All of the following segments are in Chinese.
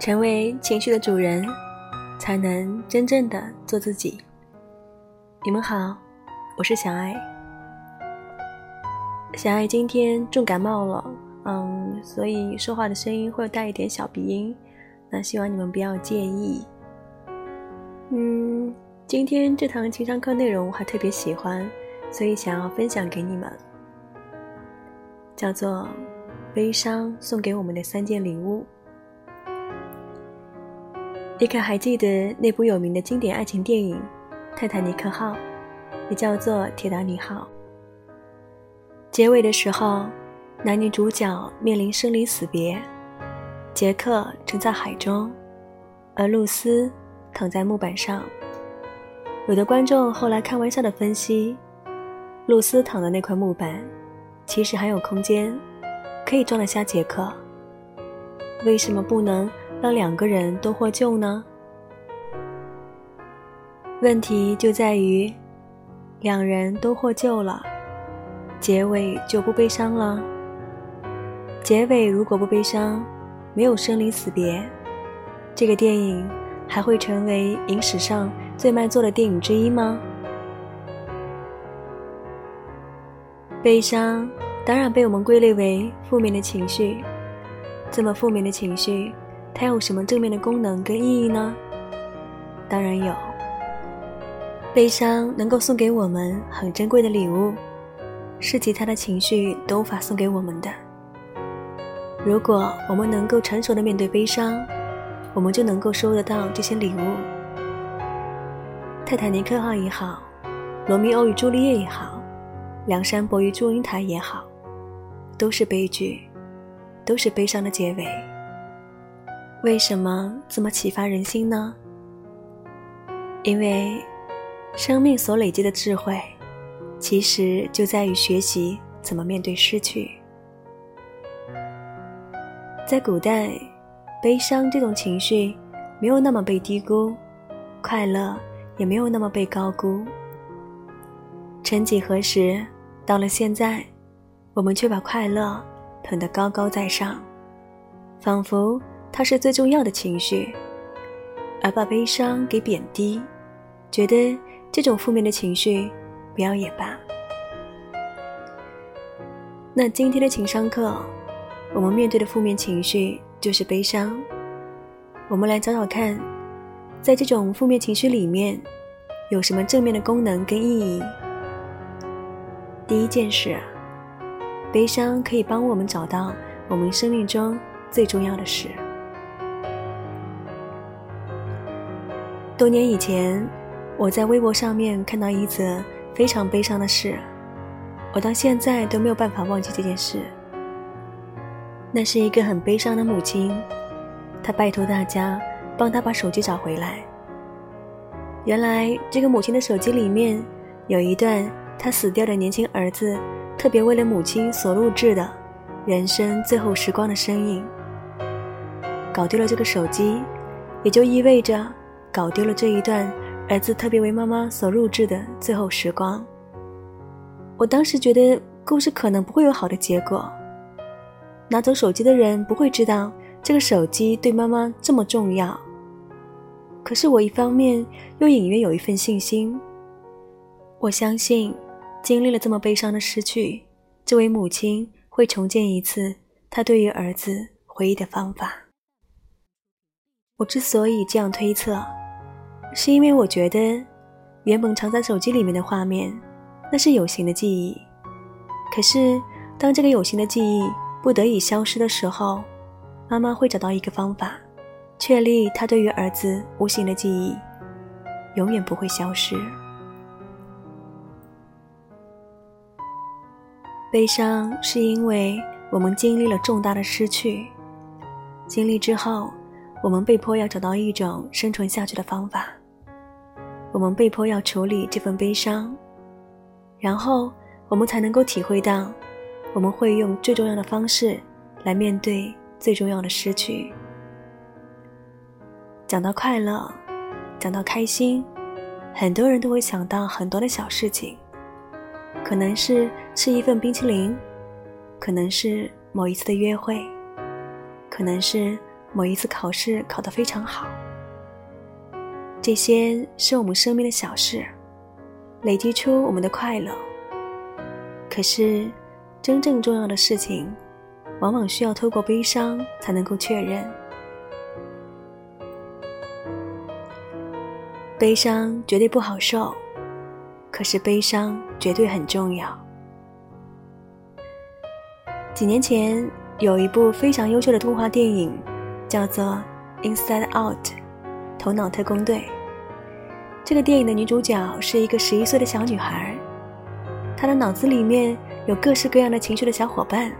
成为情绪的主人，才能真正的做自己。你们好，我是小爱。小爱今天重感冒了，嗯，所以说话的声音会带一点小鼻音，那希望你们不要介意。嗯，今天这堂情商课内容我还特别喜欢，所以想要分享给你们，叫做《悲伤送给我们的三件礼物》。你可还记得那部有名的经典爱情电影《泰坦尼克号》，也叫做《铁达尼号》？结尾的时候，男女主角面临生离死别，杰克沉在海中，而露丝躺在木板上。有的观众后来开玩笑的分析，露丝躺的那块木板，其实还有空间，可以装得下杰克。为什么不能？让两个人都获救呢？问题就在于，两人都获救了，结尾就不悲伤了。结尾如果不悲伤，没有生离死别，这个电影还会成为影史上最卖座的电影之一吗？悲伤当然被我们归类为负面的情绪，这么负面的情绪。它有什么正面的功能跟意义呢？当然有。悲伤能够送给我们很珍贵的礼物，是其他的情绪都无法送给我们的。如果我们能够成熟的面对悲伤，我们就能够收得到这些礼物。泰坦尼克号也好，罗密欧与朱丽叶也好，梁山伯与祝英台也好，都是悲剧，都是悲伤的结尾。为什么这么启发人心呢？因为生命所累积的智慧，其实就在于学习怎么面对失去。在古代，悲伤这种情绪没有那么被低估，快乐也没有那么被高估。曾几何时，到了现在，我们却把快乐捧得高高在上，仿佛。它是最重要的情绪，而把悲伤给贬低，觉得这种负面的情绪不要也罢。那今天的情商课，我们面对的负面情绪就是悲伤。我们来找找看，在这种负面情绪里面，有什么正面的功能跟意义？第一件事，悲伤可以帮我们找到我们生命中最重要的事。多年以前，我在微博上面看到一则非常悲伤的事，我到现在都没有办法忘记这件事。那是一个很悲伤的母亲，她拜托大家帮她把手机找回来。原来，这个母亲的手机里面有一段她死掉的年轻儿子特别为了母亲所录制的人生最后时光的身影。搞丢了这个手机，也就意味着。搞丢了这一段儿子特别为妈妈所录制的最后时光。我当时觉得故事可能不会有好的结果。拿走手机的人不会知道这个手机对妈妈这么重要。可是我一方面又隐约有一份信心。我相信，经历了这么悲伤的失去，这位母亲会重建一次她对于儿子回忆的方法。我之所以这样推测。是因为我觉得，原本藏在手机里面的画面，那是有形的记忆。可是，当这个有形的记忆不得已消失的时候，妈妈会找到一个方法，确立她对于儿子无形的记忆，永远不会消失。悲伤是因为我们经历了重大的失去，经历之后，我们被迫要找到一种生存下去的方法。我们被迫要处理这份悲伤，然后我们才能够体会到，我们会用最重要的方式来面对最重要的失去。讲到快乐，讲到开心，很多人都会想到很多的小事情，可能是吃一份冰淇淋，可能是某一次的约会，可能是某一次考试考得非常好。这些是我们生命的小事，累积出我们的快乐。可是，真正重要的事情，往往需要透过悲伤才能够确认。悲伤绝对不好受，可是悲伤绝对很重要。几年前有一部非常优秀的动画电影，叫做《Inside Out》，头脑特工队。这个电影的女主角是一个十一岁的小女孩，她的脑子里面有各式各样的情绪的小伙伴，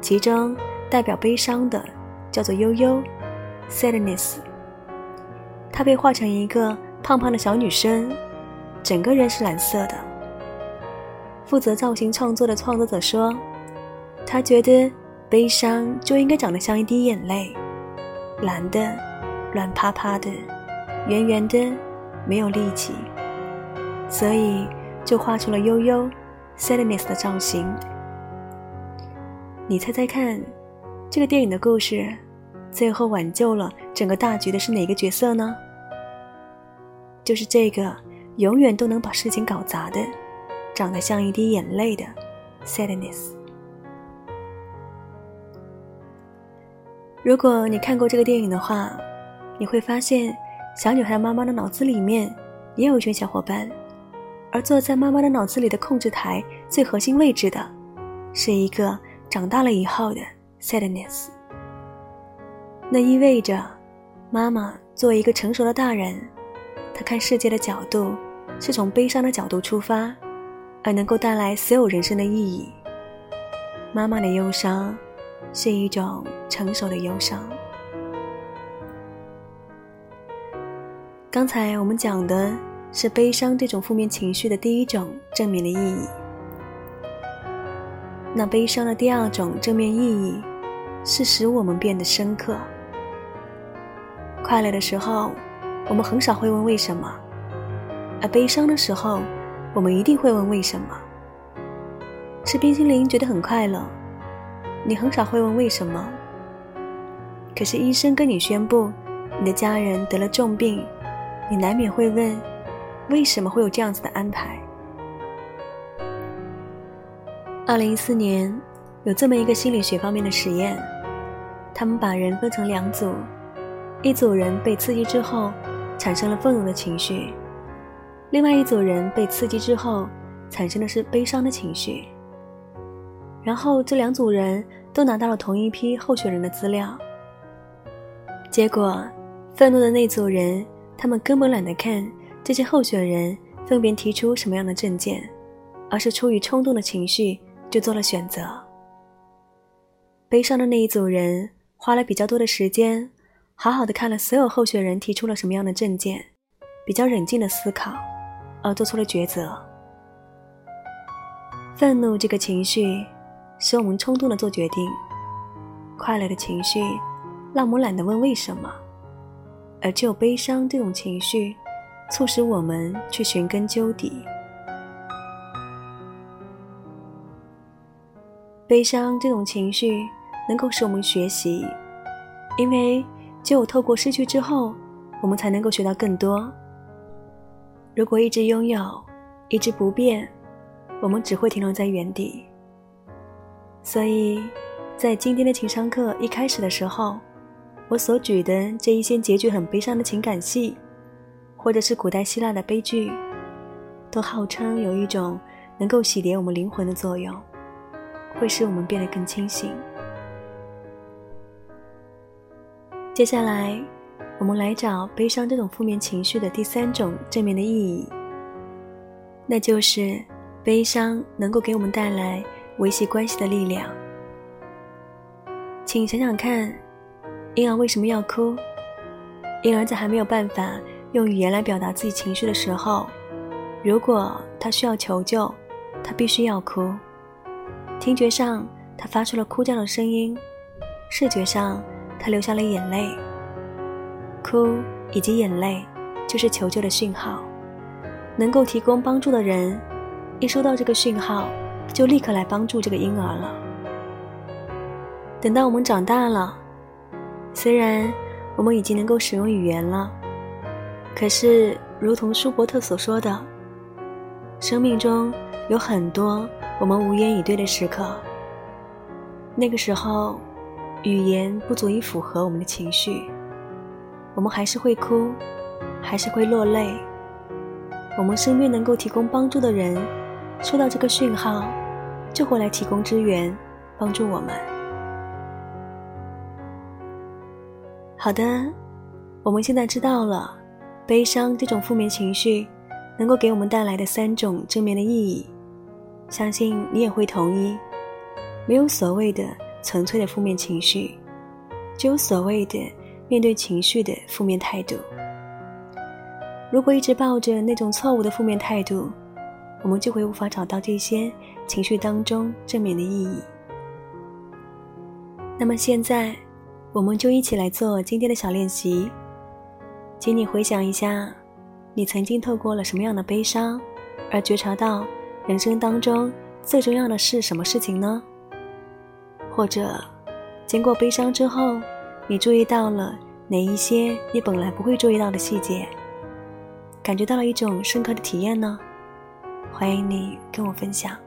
其中代表悲伤的叫做悠悠 （Sadness）。她被画成一个胖胖的小女生，整个人是蓝色的。负责造型创作的创作者说：“他觉得悲伤就应该长得像一滴眼泪，蓝的，软趴趴的，圆圆的，没有力气，所以就画出了悠悠 （sadness） 的造型。你猜猜看，这个电影的故事最后挽救了整个大局的是哪个角色呢？”就是这个永远都能把事情搞砸的，长得像一滴眼泪的 sadness。如果你看过这个电影的话，你会发现小女孩妈妈的脑子里面也有一群小伙伴，而坐在妈妈的脑子里的控制台最核心位置的，是一个长大了以后的 sadness。那意味着，妈妈作为一个成熟的大人。他看世界的角度是从悲伤的角度出发，而能够带来所有人生的意义。妈妈的忧伤是一种成熟的忧伤。刚才我们讲的是悲伤这种负面情绪的第一种正面的意义。那悲伤的第二种正面意义是使我们变得深刻。快乐的时候。我们很少会问为什么，而悲伤的时候，我们一定会问为什么。吃冰淇淋觉得很快乐，你很少会问为什么。可是医生跟你宣布你的家人得了重病，你难免会问，为什么会有这样子的安排？二零一四年有这么一个心理学方面的实验，他们把人分成两组，一组人被刺激之后。产生了愤怒的情绪，另外一组人被刺激之后，产生的是悲伤的情绪。然后这两组人都拿到了同一批候选人的资料。结果，愤怒的那组人，他们根本懒得看这些候选人分别提出什么样的证件，而是出于冲动的情绪就做了选择。悲伤的那一组人花了比较多的时间。好好的看了所有候选人提出了什么样的证件，比较冷静的思考，而做出了抉择。愤怒这个情绪使我们冲动的做决定，快乐的情绪让我们懒得问为什么，而只有悲伤这种情绪促使我们去寻根究底。悲伤这种情绪能够使我们学习，因为。只有透过失去之后，我们才能够学到更多。如果一直拥有，一直不变，我们只会停留在原地。所以，在今天的情商课一开始的时候，我所举的这一些结局很悲伤的情感戏，或者是古代希腊的悲剧，都号称有一种能够洗涤我们灵魂的作用，会使我们变得更清醒。接下来，我们来找悲伤这种负面情绪的第三种正面的意义，那就是悲伤能够给我们带来维系关系的力量。请想想看，婴儿为什么要哭？婴儿在还没有办法用语言来表达自己情绪的时候，如果他需要求救，他必须要哭。听觉上，他发出了哭叫的声音；视觉上，他流下了眼泪，哭以及眼泪就是求救的讯号。能够提供帮助的人，一收到这个讯号，就立刻来帮助这个婴儿了。等到我们长大了，虽然我们已经能够使用语言了，可是如同舒伯特所说的，生命中有很多我们无言以对的时刻。那个时候，语言不足以符合我们的情绪，我们还是会哭，还是会落泪。我们身边能够提供帮助的人，收到这个讯号，就会来提供支援，帮助我们。好的，我们现在知道了，悲伤这种负面情绪能够给我们带来的三种正面的意义，相信你也会同意。没有所谓的纯粹的负面情绪，只有所谓的面对情绪的负面态度。如果一直抱着那种错误的负面态度，我们就会无法找到这些情绪当中正面的意义。那么现在，我们就一起来做今天的小练习。请你回想一下，你曾经透过了什么样的悲伤，而觉察到人生当中最重要的是什么事情呢？或者，经过悲伤之后，你注意到了哪一些你本来不会注意到的细节，感觉到了一种深刻的体验呢？欢迎你跟我分享。